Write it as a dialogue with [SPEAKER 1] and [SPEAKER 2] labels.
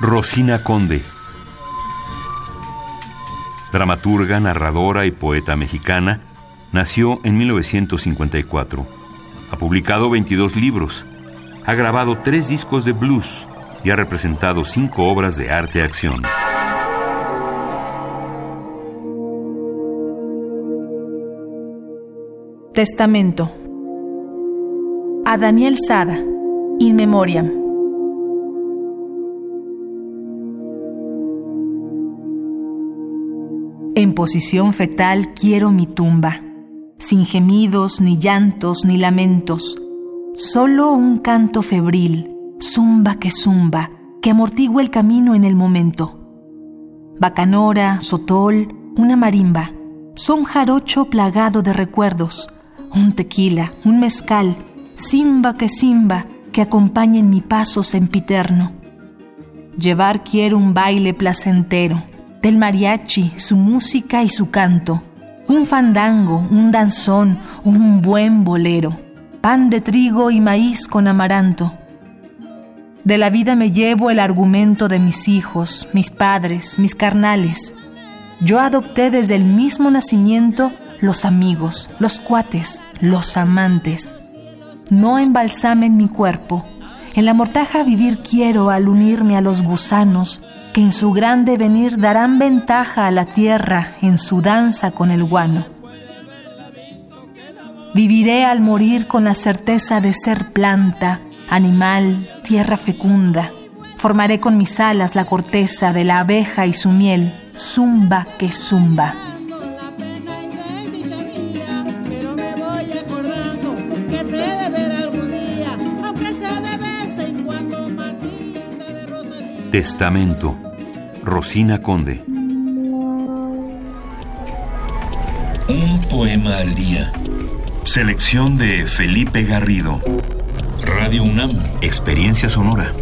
[SPEAKER 1] Rosina Conde. Dramaturga, narradora y poeta mexicana, nació en 1954. Ha publicado 22 libros, ha grabado tres discos de blues y ha representado cinco obras de arte-acción.
[SPEAKER 2] Testamento. Daniel Sada, In Memoriam. En posición fetal quiero mi tumba, sin gemidos, ni llantos, ni lamentos, solo un canto febril, zumba que zumba, que amortigua el camino en el momento. Bacanora, sotol, una marimba, son jarocho plagado de recuerdos, un tequila, un mezcal, simba que simba, que acompañen mi paso sempiterno. Llevar quiero un baile placentero, del mariachi, su música y su canto, un fandango, un danzón, un buen bolero, pan de trigo y maíz con amaranto. De la vida me llevo el argumento de mis hijos, mis padres, mis carnales. Yo adopté desde el mismo nacimiento los amigos, los cuates, los amantes. No embalsamen mi cuerpo. En la mortaja vivir quiero al unirme a los gusanos, que en su gran devenir darán ventaja a la tierra en su danza con el guano. Viviré al morir con la certeza de ser planta, animal, tierra fecunda. Formaré con mis alas la corteza de la abeja y su miel, zumba que zumba.
[SPEAKER 1] Testamento Rosina Conde.
[SPEAKER 3] Un poema al día.
[SPEAKER 1] Selección de Felipe Garrido.
[SPEAKER 3] Radio UNAM.
[SPEAKER 1] Experiencia sonora.